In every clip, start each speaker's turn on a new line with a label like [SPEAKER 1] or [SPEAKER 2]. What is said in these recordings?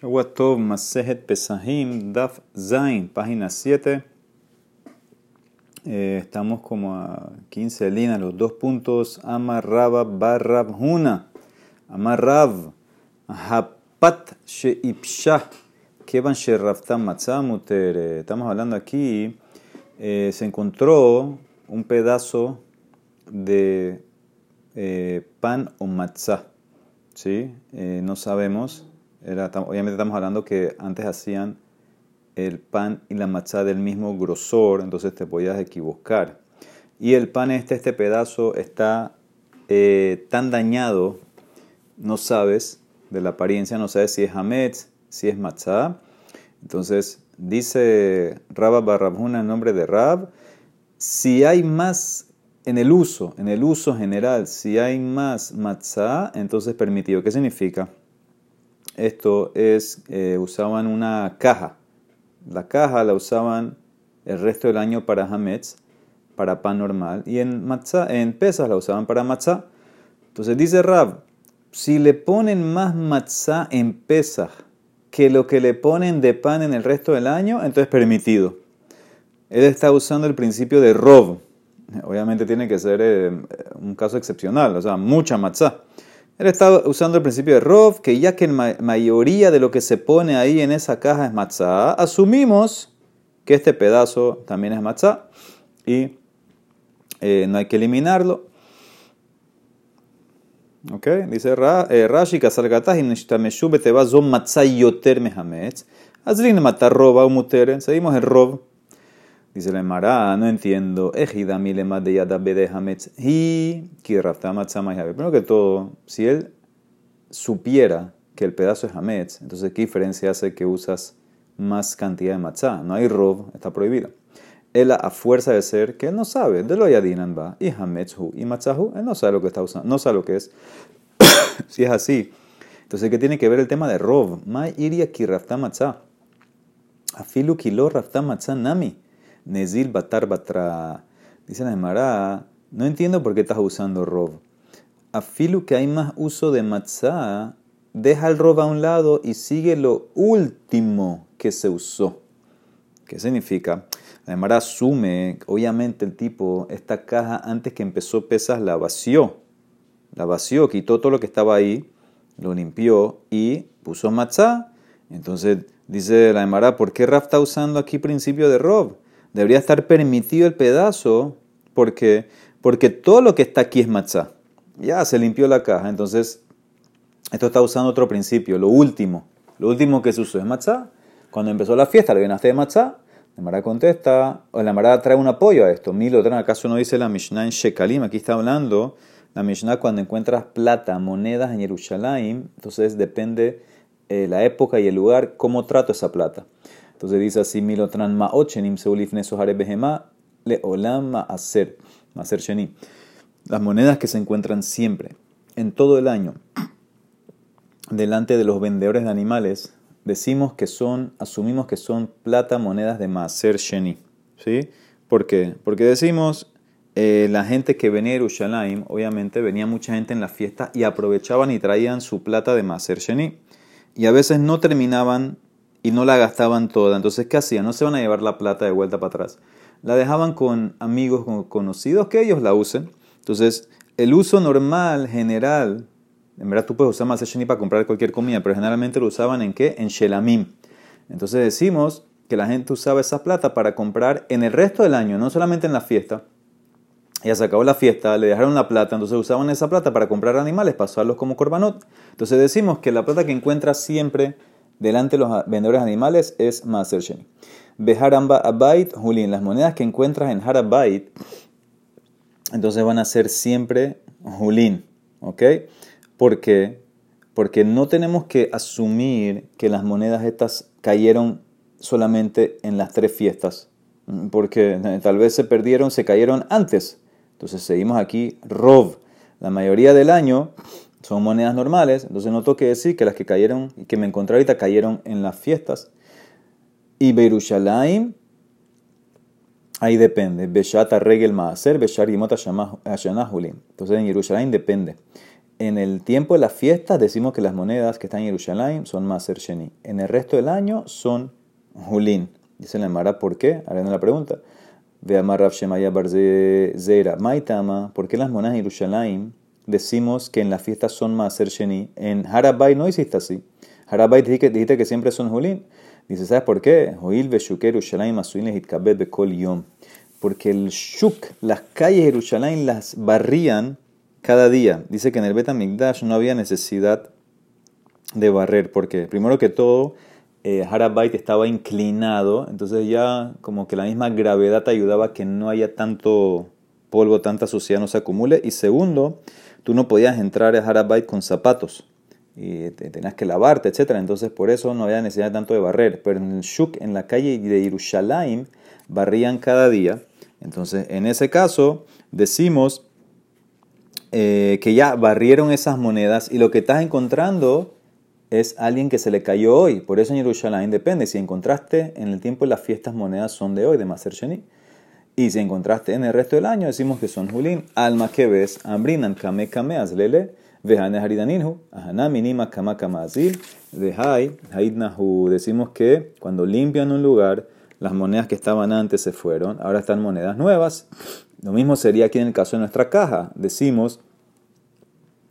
[SPEAKER 1] Shawatov Masejet Pesahim, Daf Zain, página 7. Eh, estamos como a 15 líneas, los dos puntos. Amarraba Barrab Huna. Amarrav. Hapat Sheipshah. Kevan Sherraftam Matzah Muter. Estamos hablando aquí. Eh, se encontró un pedazo de eh, pan o matzah. ¿Sí? Eh, no sabemos obviamente estamos hablando que antes hacían el pan y la matzá del mismo grosor, entonces te podías equivocar. Y el pan este, este pedazo está eh, tan dañado, no sabes de la apariencia, no sabes si es hametz, si es matzá. Entonces dice Rabba Barrabhuna en nombre de Rab, si hay más en el uso, en el uso general, si hay más matzá, entonces permitido. ¿Qué significa? Esto es, eh, usaban una caja. La caja la usaban el resto del año para hametz, para pan normal, y en, matzah, en pesas la usaban para matzah. Entonces dice Rab, si le ponen más matzah en pesas que lo que le ponen de pan en el resto del año, entonces permitido. Él está usando el principio de rob. Obviamente tiene que ser eh, un caso excepcional, o sea, mucha matzah. Él está usando el principio de Rov, que ya que la mayoría de lo que se pone ahí en esa caja es matzah, asumimos que este pedazo también es matzah y eh, no hay que eliminarlo. ¿Ok? Dice eh, Rashi, Kasargatah, Nishtameshu Beteba Zom Matzah Yoter Mehametz. Azrin matar roba o muter. Seguimos el Rov. Dice la Emara, no entiendo. Ejida milema de yada hametz hi Primero que todo, si él supiera que el pedazo es hametz, entonces ¿qué diferencia hace que usas más cantidad de matzah? No hay rob, está prohibido. Él a fuerza de ser que él no sabe, de lo yadinan va, y hametz hu, y matzahu, él no sabe lo que está usando, no sabe lo que es. si es así, entonces ¿qué tiene que ver el tema de rob? Ma iria ki matzah. Afilu kilo matzah nami. Nezil Batar Batra. Dice la no entiendo por qué estás usando rob. Afilu que hay más uso de matzah, deja el rob a un lado y sigue lo último que se usó. ¿Qué significa? La Gemara asume, obviamente el tipo, esta caja antes que empezó pesas la vació. La vació, quitó todo lo que estaba ahí, lo limpió y puso matzah. Entonces dice la Gemara, ¿por qué Raf está usando aquí principio de rob? Debería estar permitido el pedazo porque, porque todo lo que está aquí es matzah. Ya se limpió la caja, entonces esto está usando otro principio, lo último. Lo último que se usó es matzah. Cuando empezó la fiesta, le llenaste de matzah. La Mara contesta, o la Mara trae un apoyo a esto. Milo, ¿acaso no dice la Mishnah en Shekalim? Aquí está hablando la Mishnah cuando encuentras plata, monedas en Jerusalén, entonces depende eh, la época y el lugar, cómo trato esa plata. Entonces dice así, milotran ma'ochenim seulifne sohare behema le olam ma'aser, ma'aser sheni. Las monedas que se encuentran siempre, en todo el año, delante de los vendedores de animales, decimos que son, asumimos que son plata, monedas de ma'aser sheni. ¿Sí? ¿Por qué? Porque decimos, eh, la gente que venía a Jerusalén, obviamente venía mucha gente en la fiesta y aprovechaban y traían su plata de Maser Sheni. Y a veces no terminaban y no la gastaban toda. Entonces, ¿qué hacían? No se van a llevar la plata de vuelta para atrás. La dejaban con amigos con conocidos que ellos la usen. Entonces, el uso normal, general, en verdad tú puedes usar más sheni para comprar cualquier comida, pero generalmente lo usaban en qué? En shelamim. Entonces decimos que la gente usaba esa plata para comprar en el resto del año, no solamente en la fiesta. Ya se acabó la fiesta, le dejaron la plata, entonces usaban esa plata para comprar animales, pasarlos como corbanot. Entonces decimos que la plata que encuentras siempre delante de los vendedores animales es Maser Sheni. Beharamba Abait Julin. Las monedas que encuentras en Harabait, entonces van a ser siempre Julin. ¿Ok? ¿Por qué? Porque no tenemos que asumir que las monedas estas cayeron solamente en las tres fiestas. Porque tal vez se perdieron, se cayeron antes. Entonces seguimos aquí Rov. La mayoría del año son monedas normales, entonces no tengo que decir que las que cayeron que me encontré ahorita cayeron en las fiestas. Y Beirushalayim, ahí depende. Beshata regel maaser, beshar yimot Entonces en Jerusalén depende. en el tiempo de las fiestas decimos que las monedas que están en Jerusalén son Maser Sheni. En el resto del año son Julín. Dice la Mara, ¿por qué? Ahora la pregunta. Ve Rav Shemaya Zera. Maitama, ¿por qué las monedas en Jerusalén decimos que en las fiestas son Maser Sheni? En Harabay no hiciste así. Harabay dijiste, dijiste que siempre son Julín. Dice, ¿sabes por qué? Porque el Shuk, las calles de Jerusalén las barrían cada día. Dice que en el Bet Migdash no había necesidad de barrer, porque primero que todo, eh, estaba inclinado, entonces ya como que la misma gravedad ayudaba a que no haya tanto polvo, tanta suciedad no se acumule. Y segundo, tú no podías entrar a Harabait con zapatos y tenías que lavarte, etc. Entonces por eso no había necesidad tanto de barrer. Pero en el Shuk, en la calle de Yerushalayim, barrían cada día. Entonces en ese caso decimos eh, que ya barrieron esas monedas y lo que estás encontrando es alguien que se le cayó hoy. Por eso en Yerushalayim depende. Si encontraste en el tiempo de las fiestas monedas son de hoy, de Maser Sheni. Y si encontraste en el resto del año, decimos que son Julín. Alma que ves, Ambrinan, Kame, Kame, Azlele. Vejane Haridaninhu, Ahana Minima Kama Kamazil, Vejai, Haidnahu. Decimos que cuando limpian un lugar, las monedas que estaban antes se fueron, ahora están monedas nuevas. Lo mismo sería aquí en el caso de nuestra caja. Decimos,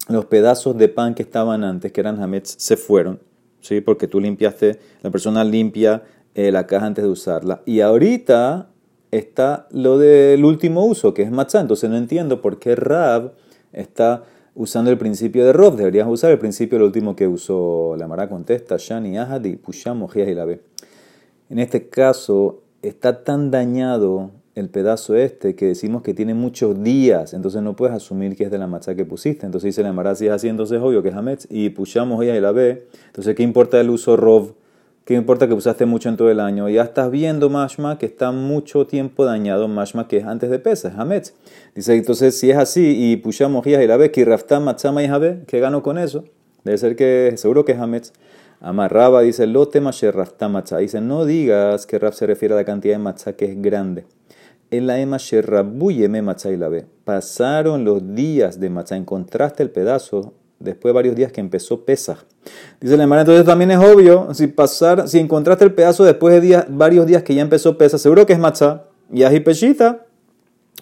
[SPEAKER 1] los pedazos de pan que estaban antes, que eran hametz, se fueron, ¿sí? porque tú limpiaste, la persona limpia eh, la caja antes de usarla. Y ahorita está lo del último uso, que es matzah. Entonces no entiendo por qué Rab está usando el principio de Rob. Deberías usar el principio, el último que usó la Mara contesta, Shani Ahadi, Pusham, y la. En este caso, está tan dañado el pedazo este que decimos que tiene muchos días, entonces no puedes asumir que es de la matzá que pusiste. Entonces dice la Mara, si es así, entonces es obvio que es Hametz. Y pushamos y la B. Entonces, ¿qué importa el uso Rob? ¿Qué importa que usaste mucho en todo el año? Ya estás viendo Mashma que está mucho tiempo dañado, Mashma que es antes de pesa, es Hametz. Dice, entonces si es así y pushamos y la vez que Raftam Matzama y Jabe, ¿qué gano con eso? Debe ser que, seguro que es Hametz. Amarraba, dice, lo tema Raftam Matzah. Dice, no digas que Raf se refiere a la cantidad de matzah que es grande. En la ema Sherrabuyeme Matzah y la. Pasaron los días de matzah, encontraste el pedazo después de varios días que empezó Pesach. Dice la hermana, entonces también es obvio, si pasar, si encontraste el pedazo después de días, varios días que ya empezó Pesach, seguro que es matzah. Y ají peshita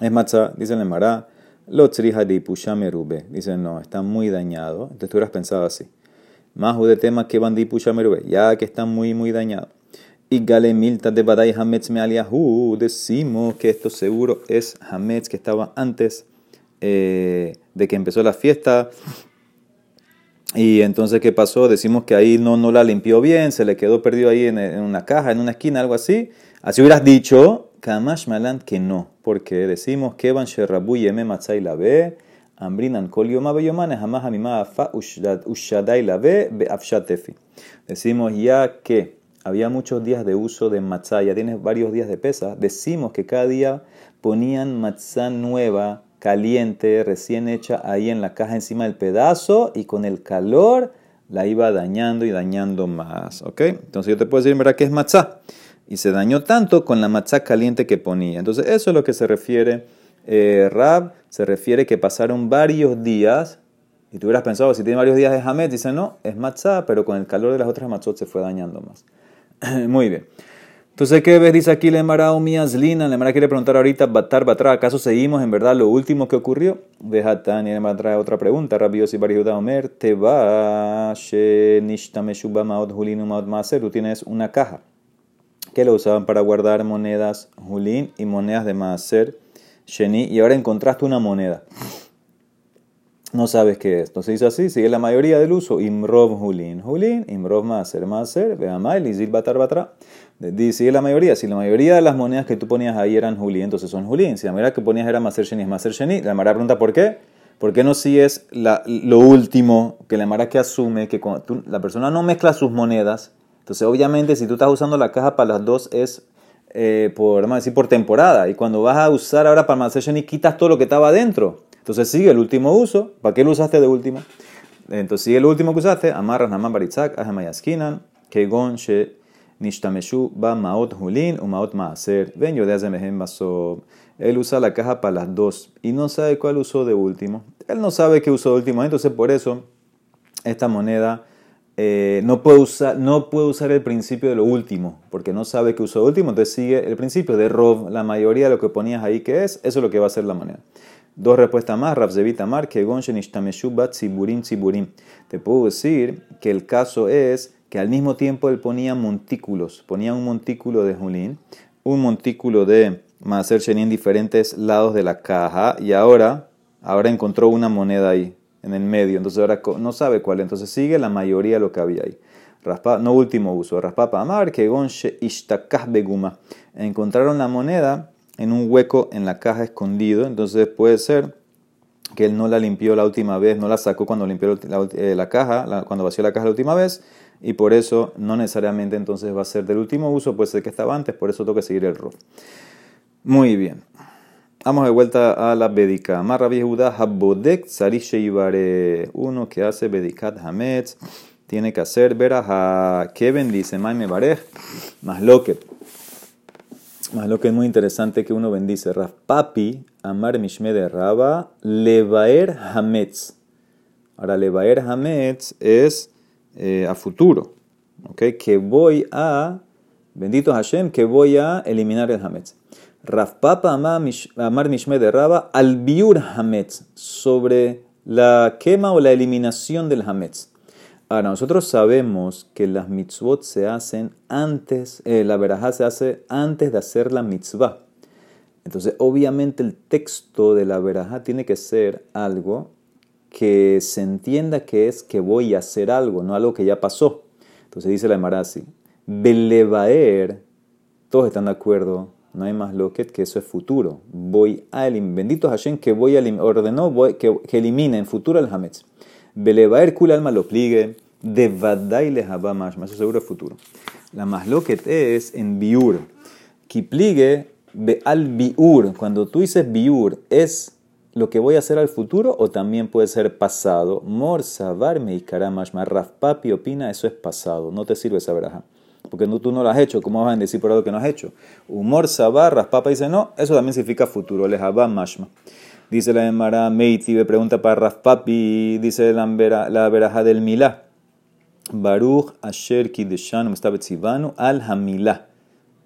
[SPEAKER 1] es matzah. Dice la hermana, lo de pushamerube. Dice, no, está muy dañado. Entonces tú hubieras pensado así. Más de tema que bandi pushamerube, ya que está muy, muy dañado. Y gale milta de badai hametz me aliahu. Decimos que esto seguro es hametz que estaba antes eh, de que empezó la fiesta y entonces, ¿qué pasó? Decimos que ahí no, no la limpió bien, se le quedó perdido ahí en, una caja, en una esquina, algo así. Así hubieras dicho, Kamash Malan, que no, porque decimos que Van Yeme Matzai la ve, Ambrinan Kol Yoma Beyomane, jamás Amima Afa Ushadai la ve, Beafshatefi. Decimos ya que había muchos días de uso de matzá, ya tienes varios días de pesa, decimos que cada día ponían matzá nueva caliente, recién hecha ahí en la caja encima del pedazo y con el calor la iba dañando y dañando más. ¿Ok? Entonces yo te puedo decir, ¿verdad? Que es matzá. Y se dañó tanto con la matzá caliente que ponía. Entonces eso es lo que se refiere eh, Rab. Se refiere que pasaron varios días. Y tú hubieras pensado, si tiene varios días de Hamed, dice no, es matzá, pero con el calor de las otras matzot se fue dañando más. Muy bien. Entonces, ¿qué ves? Dice aquí Lemara Lina. Lemara quiere preguntar ahorita, Batar, Batar, ¿acaso seguimos en verdad lo último que ocurrió? Vejatan, y Lemara trae otra pregunta. Rabbi si Barihuda Omer, te va, she nishtame maot hulin maot maser. Tú tienes una caja que lo usaban para guardar monedas hulin y monedas de maser, sheni, y ahora encontraste una moneda no sabes qué es. Entonces dice así, sigue la mayoría del uso. Imrov hulin, hulin, imrov maser, maser, veamail, izil batar batra. Sigue la mayoría. Si la mayoría de las monedas que tú ponías ahí eran hulin, entonces son hulin. Si la mayoría que ponías era maser sheni, es maser sheni. La Mara pregunta por qué. ¿Por qué no si es lo último que la Mara que asume que la persona no mezcla sus monedas? Entonces obviamente si tú estás usando la caja para las dos es eh, por, vamos a por temporada. Y cuando vas a usar ahora para maser sheni quitas todo lo que estaba adentro. Entonces sigue el último uso. ¿Para qué lo usaste de último? Entonces sigue el último que usaste. Amarras naman baritzak, ajamayaskinan, kegon she Nishtameshu ba maot hulin o maot maaser. Ven yo de. Él usa la caja para las dos y no sabe cuál usó de último. Él no sabe qué usó de último, entonces por eso esta moneda eh, no, puede usar, no puede usar el principio de lo último, porque no sabe qué usó de último, entonces sigue el principio de Rov, la mayoría de lo que ponías ahí que es, eso es lo que va a ser la moneda. Dos respuestas más, Rabzevita Mar, que Tziburim Tziburim. Te puedo decir que el caso es que al mismo tiempo él ponía montículos, ponía un montículo de Julín, un montículo de Sheni en diferentes lados de la caja y ahora, ahora encontró una moneda ahí, en el medio, entonces ahora no sabe cuál, entonces sigue la mayoría de lo que había ahí. Raspa, no último uso, Raspapa Amar, que Gonche Ishtakah Beguma. Encontraron la moneda en un hueco en la caja escondido, entonces puede ser que él no la limpió la última vez, no la sacó cuando limpió la, eh, caja, cuando vació la caja la última vez, y por eso no necesariamente entonces va a ser del último uso, puede ser que estaba antes, por eso tengo que seguir el rol. Muy bien. Vamos de vuelta a la Bedika. Marra Yehuda Habodek. Uno que hace Bedikat Hametz tiene que hacer a ¿Qué bendice? Maime Barej. Más lo que. Más lo que es muy interesante que uno bendice. Papi, Amar Mishme de Raba, Levaer Hametz. Ahora, Levaer Hametz es eh, a futuro. Que voy a. Bendito Hashem, que voy a eliminar el Hametz. Papa Amar Mishme de Raba al Biur Hametz, sobre la quema o la eliminación del Hametz. Ahora, nosotros sabemos que las mitzvot se hacen antes, eh, la verajá se hace antes de hacer la mitzvah. Entonces, obviamente el texto de la verajá tiene que ser algo que se entienda que es que voy a hacer algo, no algo que ya pasó. Entonces dice la Emara así, Belevaer, todos están de acuerdo no hay más loquet que eso es futuro. Voy a eliminar. Bendito Hashem que voy a ordenó que, que elimine en futuro el Hametz. Belevaer kul alma lo pligue. De vadai le más. Eso seguro es futuro. La más loquet es en biur. pligue be al biur. Cuando tú dices biur, ¿es lo que voy a hacer al futuro o también puede ser pasado? Mor sabar me más. Raf papi opina, eso es pasado. No te sirve esa veraja porque tú no lo has hecho, ¿cómo vas a bendecir por algo que no has hecho? Humor, sabar, papa dice no, eso también significa futuro, lejabá, mashma. Dice la Emara Meiti, me pregunta para Raspapi, dice la, la veraja del Milá. Baruch Asher Kideshan Mustabetzivanu al Hamilá.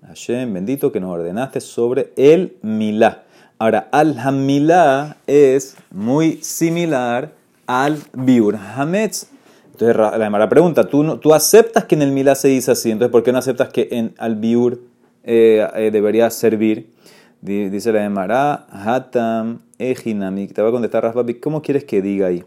[SPEAKER 1] Hashem, bendito que nos ordenaste sobre el Milá. Ahora, al Hamilá es muy similar al Biur Hametz. Entonces la Emara pregunta, ¿tú, ¿tú aceptas que en el Milá se dice así? Entonces, ¿por qué no aceptas que en Albiur eh, eh, debería servir? Dice la Emara, Hatam Ejinami. Te voy a contestar, Raspapi, ¿cómo quieres que diga ahí?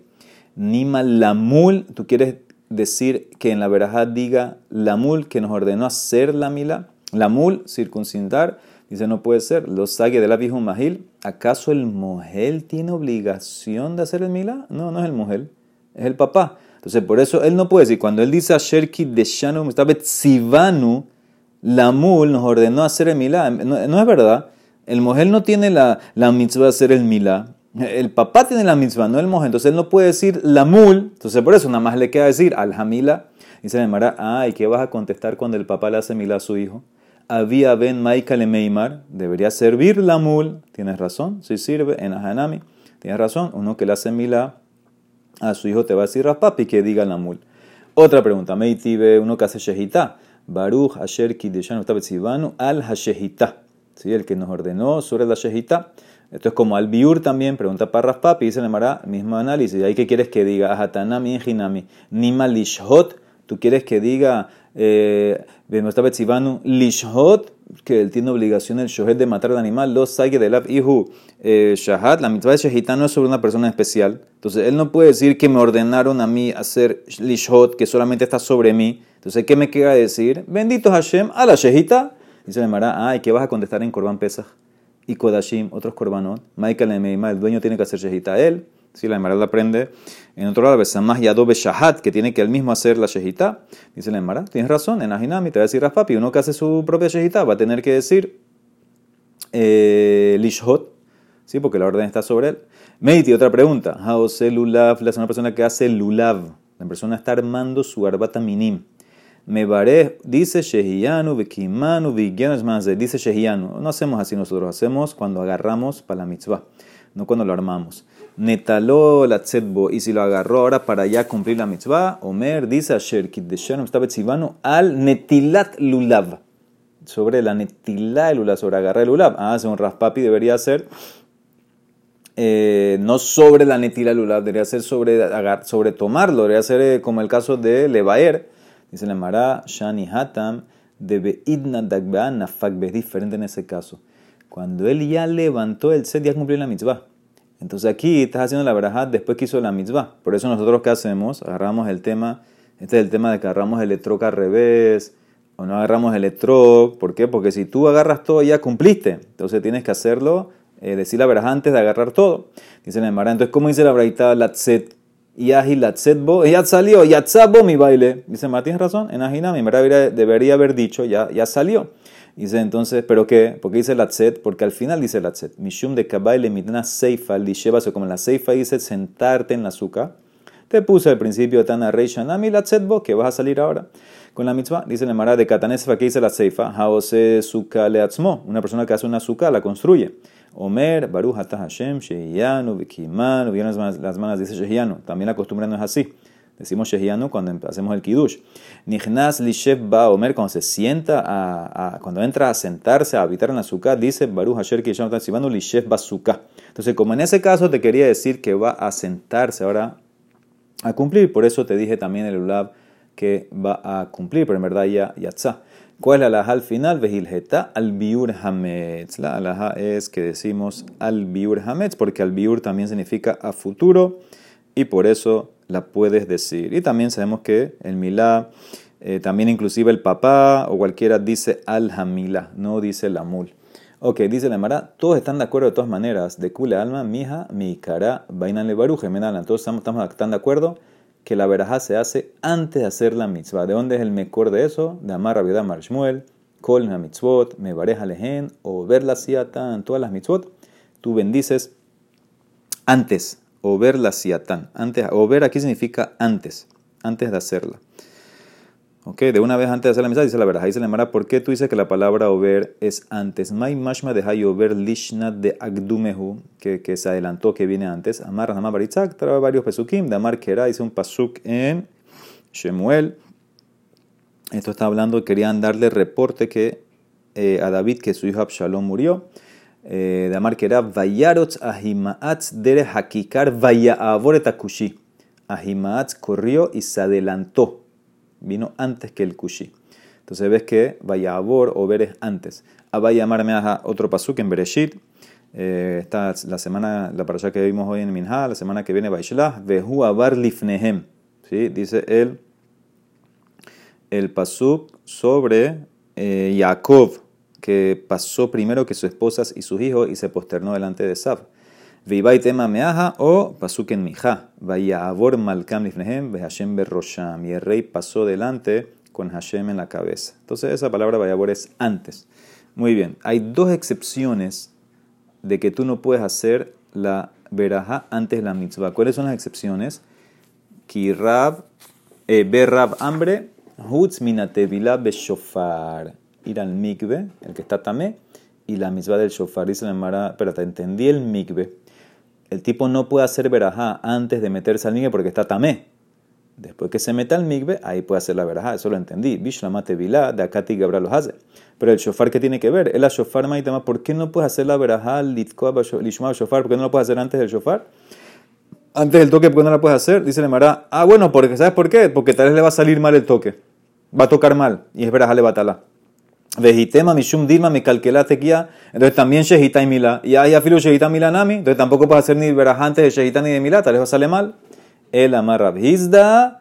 [SPEAKER 1] Nima Lamul, ¿tú quieres decir que en la verajá diga Lamul que nos ordenó hacer la Milá? Lamul, circuncidar. Dice, no puede ser. Los sague de la vieja Mahil. ¿Acaso el Mohel tiene obligación de hacer el Milá? No, no es el Mohel, es el papá. Entonces, por eso él no puede decir, cuando él dice a Sherki de Shanu Sivanu, la mul nos ordenó hacer el milá. No, es verdad. El mujer no tiene la, la mitzvah de hacer el milá. El papá tiene la mitzvah, no el mujer. Entonces él no puede decir la mul. Entonces por eso nada más le queda decir al hamila. Y se llamará, ah, ¿y qué vas a contestar cuando el papá le hace milá a su hijo? Había ben Maika le Meimar. Debería servir la mul. Tienes razón, si sirve en Ahanami. Tienes razón, uno que le hace milá a su hijo te va a decir Raspapi que diga la mul. Otra pregunta, Meitibe, uno que hace Shehita. Baruch Asher Kideshan al Hashehita. ¿Sí? El que nos ordenó sobre la Shehita. Esto es como al Biur también, pregunta para Raspapi, dice Mara, mismo análisis. ¿Y qué quieres que diga? Ahatanami Jinami. Nima Lishhot. ¿Tú quieres que diga eh, Lishhot? que él tiene obligación el shohet de matar al animal, los saige de la ihu eh, shahat, la mitad de shahita no es sobre una persona especial. Entonces él no puede decir que me ordenaron a mí hacer lishot, que solamente está sobre mí. Entonces, ¿qué me queda decir? Bendito Hashem a la shahita. Dice el Mara, ah, ¿y qué vas a contestar en Korban Pesach? Y Kodashim, otros Korbanot. Michael el dueño tiene que hacer shahita él. Si la Emara la aprende. En otro lado, Besamah Yadobe Shahat, que tiene que él mismo hacer la Shehita. Dice la Emara, tienes razón, en Ajinami te va a decir Raspapi, uno que hace su propia Shehita va a tener que decir eh, Lishhot, ¿sí? porque la orden está sobre él. Meiti, otra pregunta. Haose Lulav, la es una persona que hace Lulav. La persona está armando su arbata minim. Me baré, dice Shehiyanu, Vikimanu, Vigyanas más dice Shehiyanu. No hacemos así nosotros, hacemos cuando agarramos para la mitzvah, no cuando lo armamos. Netaló la tzedbo, y si lo agarró ahora para ya cumplir la mitzvah, Omer dice Asher, Kiddeshanum, está betzivanu, al netilat lulav. Sobre la netilat lulav, sobre agarrar el lulav. Ah, según Raspapi debería ser eh, no sobre la netilat lulav, debería ser sobre, sobre tomarlo, debería ser eh, como el caso de Levaer Dice la Mara, Shani Hatam, de idna Dagbaan Nafak, es diferente en ese caso. Cuando él ya levantó el set, ya cumplió la mitzvah. Entonces aquí estás haciendo la verajat después que hizo la mitzvah. Por eso nosotros, ¿qué hacemos? Agarramos el tema, este es el tema de que agarramos el electroc al revés, o no agarramos el electroc. ¿Por qué? Porque si tú agarras todo, ya cumpliste. Entonces tienes que hacerlo, eh, decir la verajat antes de agarrar todo. Dice la Mara, entonces, ¿cómo dice la braita Latzet? Yahi Latzetbo, ya salió, ya tzabo mi baile. Dice, Ma, razón, en Ajina mi debería, haber dicho, ya, ya salió. Dice entonces, ¿pero qué? ¿Por qué dice Latzet? Porque al final dice Latzet. Mishum de kabaile mitna seifa, o como la seifa dice sentarte en la azúcar. Te puse al principio Tana Rei Shanami Latzetbo, que vas a salir ahora. Con la mitzvah, dice la Mara de Katanesfa, que dice la seifa, Haose suka leatzmo. Una persona que hace una azúcar la construye. Omer, Baruch Atah Hashem, Shehiyanu, Vikimanu, vieron las manos, dice Shehiyanu. También la costumbre no es así. Decimos Shehiyanu cuando hacemos el Kiddush. Nichnas Lishev Ba Omer, cuando se sienta, a, cuando entra a sentarse, a habitar en la sukkah, dice Baruch Hashem Kiyasham Tatsivanu Lishev Ba Sukkah. Entonces, como en ese caso te quería decir que va a sentarse ahora a cumplir, por eso te dije también el Ulab que va a cumplir, pero en verdad ya, ya. ¿Cuál es la alhaja al final? Vejilgeta al biur hametz. La alhaja es que decimos al biur hametz, porque al biur también significa a futuro y por eso la puedes decir. Y también sabemos que el milá, eh, también inclusive el papá o cualquiera dice al hamila, no dice la mul. Ok, dice la Mara, todos están de acuerdo de todas maneras. De kule alma, mija, mi cara, vainan le baruje, Todos estamos, estamos, están de acuerdo que la verajá se hace antes de hacer la mitzvah. ¿De dónde es el mejor de eso? De Amar Rabiudá Marshmuel, Kol la mitzvot, me bareja lehen, o ver la siatan, todas las mitzvot. Tú bendices antes, o ver la siatan. Antes, o ver aquí significa antes, antes de hacerla. Ok, de una vez antes de hacer la misa, dice la verdad. Dice la Mara, ¿por qué tú dices que la palabra over es antes? Mashma de over lishna de agdumehu, que, se adelantó, que viene antes. Amar Rama Baritzak, trae varios pesukim. De Amar Kera, dice un pasuk en Shemuel. Esto está hablando, querían darle reporte que eh, a David que su hijo Absalom murió. Eh, de Amar Kera, ahimaatz dere hakikar vaya atakushi. Ahimaatz corrió y se adelantó vino antes que el Kushi. Entonces ves que vaya Vayabor o Ver es antes. A llamarme a otro pasuk en Bereshit. Eh, esta la semana, la parasha que vimos hoy en Minha, la semana que viene Vaishlah, Vehu Abar Lifnehem. ¿Sí? Dice él, el pasuk sobre eh, Jacob, que pasó primero que sus esposas y sus hijos y se posternó delante de Sab. Vivai tema meaja o pasuk en mija. Avor malkam lifnehem Hashem berrosham. Y el rey pasó delante con Hashem en la cabeza. Entonces esa palabra vayabor es antes. Muy bien. Hay dos excepciones de que tú no puedes hacer la veraja antes de la mitzvah. ¿Cuáles son las excepciones? Kirab, eh, berrab hambre, hutz minatevila beshofar. Ir al mikve, el que está tamé, y la mitzvah del shofar. Dice la Mara, espérate, entendí el mikve el tipo no puede hacer verajá antes de meterse al migbe porque está tamé. Después que se meta al migbe, ahí puede hacer la verajá. Eso lo entendí. Bishlamate vilá, de Akati Gabriel lo hace. Pero el shofar, ¿qué tiene que ver? El shofar maitama, ¿por qué no puede hacer la verajá lishma shofar? ¿Por qué no lo puede hacer antes del shofar? Antes del toque, ¿por qué no la puedes hacer? Dice el Mara, ah, bueno, porque ¿sabes por qué? Porque tal vez le va a salir mal el toque. Va a tocar mal. Y es verajá le batala. Vejitema mishum dilma mi calquelate kia. Entonces también shehita y mila. Y hay afilu shehita milanami. Entonces tampoco puedes hacer ni verajantes de shehita ni de mila. Tal vez sale mal. El amarra hizda.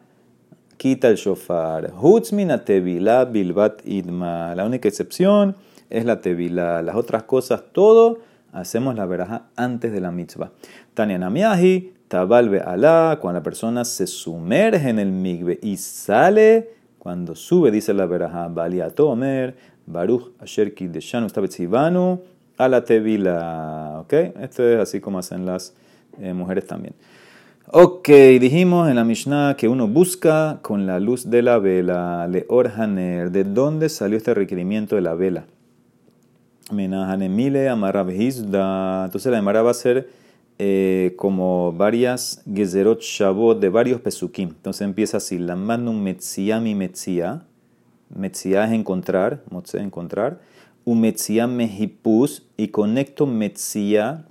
[SPEAKER 1] Quita el shofar. Hutz mina tevila bilbat idma. La única excepción es la tevila. Las otras cosas, todo hacemos la veraja antes de la mitzvah. Tania namiahi. Tabalbe alá. Cuando la persona se sumerge en el migbe y sale. Cuando sube, dice la veraja. Baliato omer. Baruch Asher Kideshanu Stabetzivanu a la Tevila. ¿Ok? Esto es así como hacen las eh, mujeres también. Ok, dijimos en la Mishnah que uno busca con la luz de la vela, le orhaner. ¿De dónde salió este requerimiento de la vela? Menahanemile amarabhizda. Entonces la Emara va a ser eh, como varias gezerot shabot de varios pesukim. Entonces empieza así: la manu metzia mi metzia. Metzia es encontrar, motze encontrar. Umetzia mehipus y conecto metzia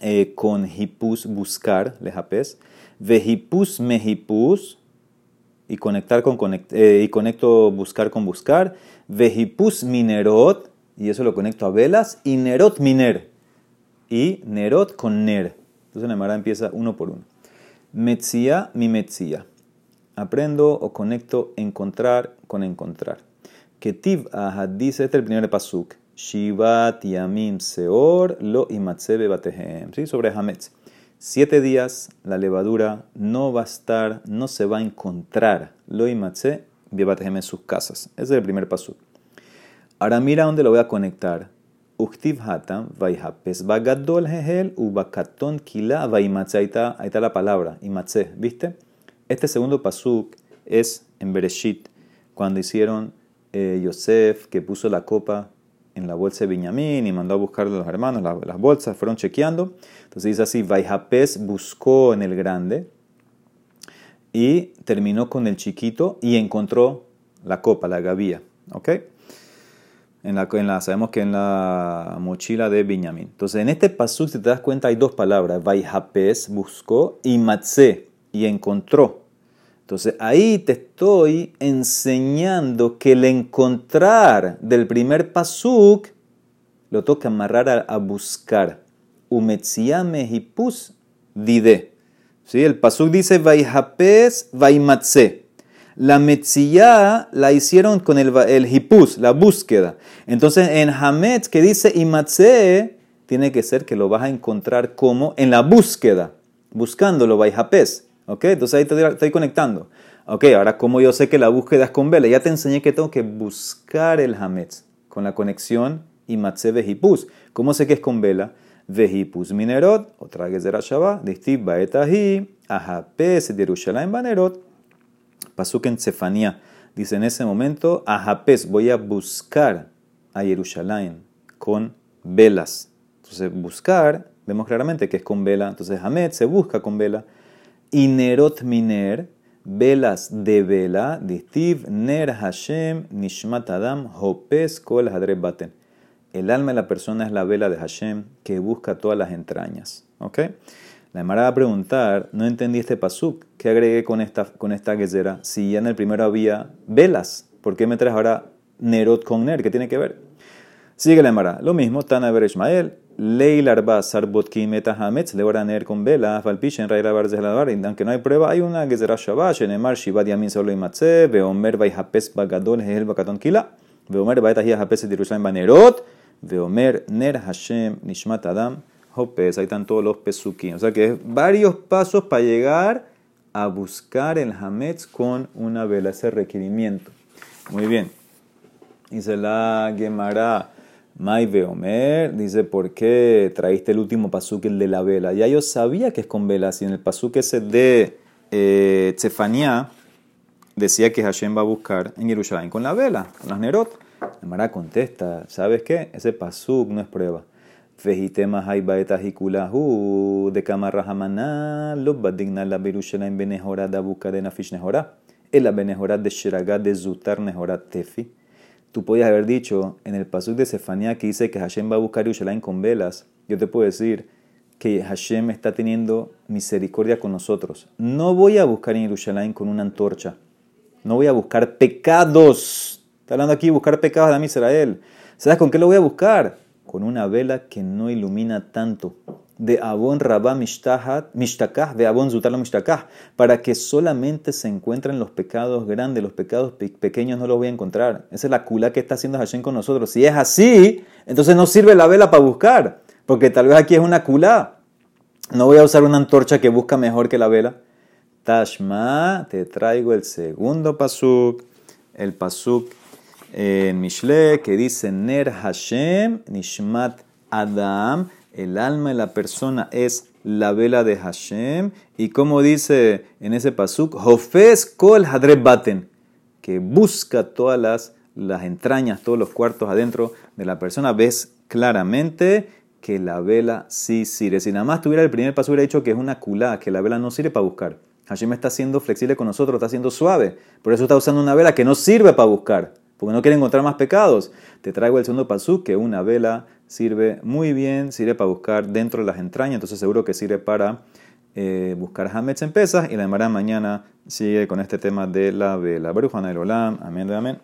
[SPEAKER 1] eh, con hipus buscar, lejapes, vehipus mehipus, y conectar con conect, eh, y conecto buscar con buscar, vehipus minerot, y eso lo conecto a velas, y nerot miner, y nerot con ner. Entonces la Mara empieza uno por uno. Metzia mi metzia. Aprendo o conecto encontrar con encontrar. Ketiv ahad dice, este es el primer pasuk. Shivat Yamim Seor Lo Imatzebe Batehem. ¿Sí? Sobre Hametz. Siete días la levadura no va a estar, no se va a encontrar. Lo Imatze Batehem en sus casas. Ese es el primer paso. Ahora mira dónde lo voy a conectar. Uktiv Hatam Vaihapes Bagadol Hehel Ubakaton Kila Vaimatze. Ahí está, la palabra, Imatze. ¿Viste? Este segundo pasuk es en Bereshit, cuando hicieron eh, Yosef, que puso la copa en la bolsa de Benjamín y mandó a buscar a los hermanos las bolsas, fueron chequeando. Entonces dice así, Vaihapes buscó en el grande y terminó con el chiquito y encontró la copa, la gavía. ¿Ok? En la, sabemos que en la mochila de Benjamín. Entonces en este paso, si te das cuenta, hay dos palabras. Vaihapes buscó y Matse y encontró. Entonces ahí te estoy enseñando que el encontrar del primer pasuk lo toca amarrar a, buscar. Umetziame hipus dide. ¿Sí? El pasuk dice vaihapes vaimatse. La metzia la hicieron con el, el hipus, la búsqueda. Entonces en hametz que dice imatse, tiene que ser que lo vas a encontrar como en la búsqueda, buscándolo vaihapes. ¿Ok? Entonces ahí te estoy conectando. Ok, ahora como yo sé que la búsqueda es con vela, ya te enseñé que tengo que buscar el hametz con la conexión y matze vejipus. ¿Cómo sé que es con vela? Vejipus minerot, otra vez de Rashaba, distiv baetahi, ajapes de Yerushalayim banerot, pasuk en Cefanía. Dice en ese momento, ajapes, voy a buscar a Jerusalén con velas. Entonces, buscar, vemos claramente que es con vela. Entonces, hametz se busca con vela. Y nerot miner, velas de vela, distiv, ner Hashem, nishmat adam, hopes kol hadreb baten. El alma de la persona es la vela de Hashem que busca todas las entrañas. ¿Ok? La Emara va a preguntar, no entendí este pasuk, ¿qué agregué con esta, con esta Si ya en el primero había velas, ¿por qué me traes ahora nerot con ner? ¿Qué tiene que ver? Sigue la Emara, lo mismo, Tana Ber Ishmael, Ley larba sarbotkim etahametz le ner con vela, falpichen raira barzelavar, aunque no hay prueba, hay una será shabash, en emar shivad yamin solo imatze, veomer vaihapes bagadol hehel bakaton kila, veomer vaitahia hapes Jerusalén banerot, veomer ner Hashem nishmat adam, hopes, ahí están todos los pesukim. O sea que es varios pasos para llegar a buscar el hametz con una vela, ese requerimiento. Muy bien. Dice la Gemara. Mai Veomer dice, ¿por qué traíste el último pasuk, el de la vela? Ya yo sabía que es con vela, si en el pasuk ese de eh, decía que Hashem va a buscar en Jerusalén con la vela, con las nerot. Mara contesta, ¿sabes qué? Ese pasuk no es prueba. Fejitema haibaeta hikulahu de kamarrahamana lo badigna la Berushalayim benehora da busca de nafish nehora. El la benehora de shiragat de zutar nehora tefi tú podías haber dicho en el pasuk de Sefanía que dice que Hashem va a buscar Yerushalayim con velas, yo te puedo decir que Hashem está teniendo misericordia con nosotros. No voy a buscar en Yerushalayim con una antorcha. No voy a buscar pecados. Está hablando aquí buscar pecados de Israel. ¿Sabes con qué lo voy a buscar? Con una vela que no ilumina tanto de Abon Rabá Mishtakah, de Abon Zutala Mishtakah, para que solamente se encuentren los pecados grandes, los pecados pequeños no los voy a encontrar. Esa es la kula que está haciendo Hashem con nosotros. Si es así, entonces no sirve la vela para buscar, porque tal vez aquí es una kula. No voy a usar una antorcha que busca mejor que la vela. Tashma, te traigo el segundo pasuk, el pasuk en Mishle, que dice Ner Hashem, Nishmat Adam el alma de la persona es la vela de Hashem. Y como dice en ese pasuk, Hofes kol baten, que busca todas las, las entrañas, todos los cuartos adentro de la persona. Ves claramente que la vela sí sirve. Si nada más tuviera el primer paso, hubiera dicho que es una culá, que la vela no sirve para buscar. Hashem está siendo flexible con nosotros, está siendo suave. Por eso está usando una vela que no sirve para buscar, porque no quiere encontrar más pecados. Te traigo el segundo pasú, que una vela sirve muy bien, sirve para buscar dentro de las entrañas, entonces seguro que sirve para eh, buscar Hametz en pesas. Y la demara mañana sigue con este tema de la vela. Baruch Olam, amén, amén.